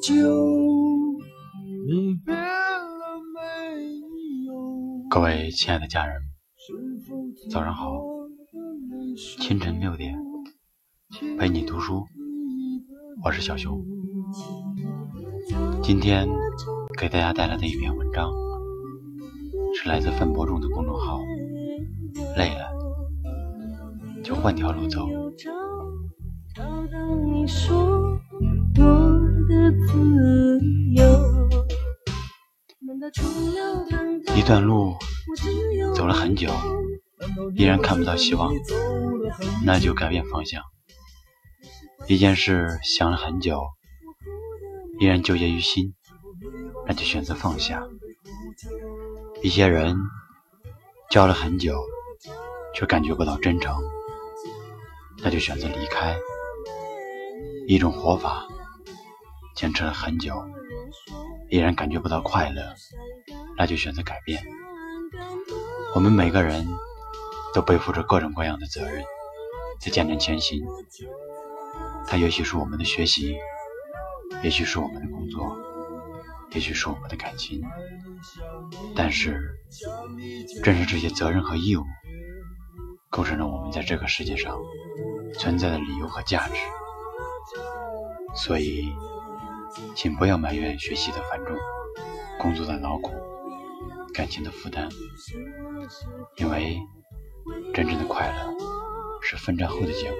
久，你别了没有？各位亲爱的家人，早上好。清晨六点，陪你读书，我是小熊。今天给大家带来的一篇文章，是来自奋博中的公众号。累了，就换条路走。一段路走了很久，依然看不到希望，那就改变方向。一件事想了很久，依然纠结于心，那就选择放下。一些人交了很久，却感觉不到真诚，那就选择离开。一种活法，坚持了很久，依然感觉不到快乐，那就选择改变。我们每个人都背负着各种各样的责任，在艰难前行。它也许是我们的学习，也许是我们的工作，也许是我们的感情。但是，正是这些责任和义务，构成了我们在这个世界上存在的理由和价值。所以，请不要埋怨学习的繁重、工作的劳苦、感情的负担，因为真正的快乐是奋战后的结果。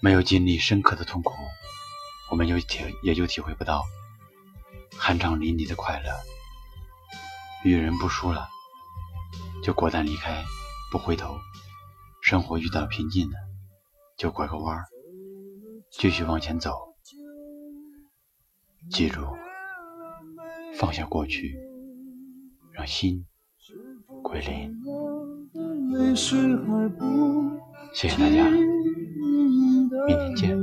没有经历深刻的痛苦，我们就体也就体会不到酣畅淋漓的快乐。遇人不淑了，就果断离开。不回头，生活遇到瓶颈了，就拐个弯儿，继续往前走。记住，放下过去，让心归零。谢谢大家，明天见。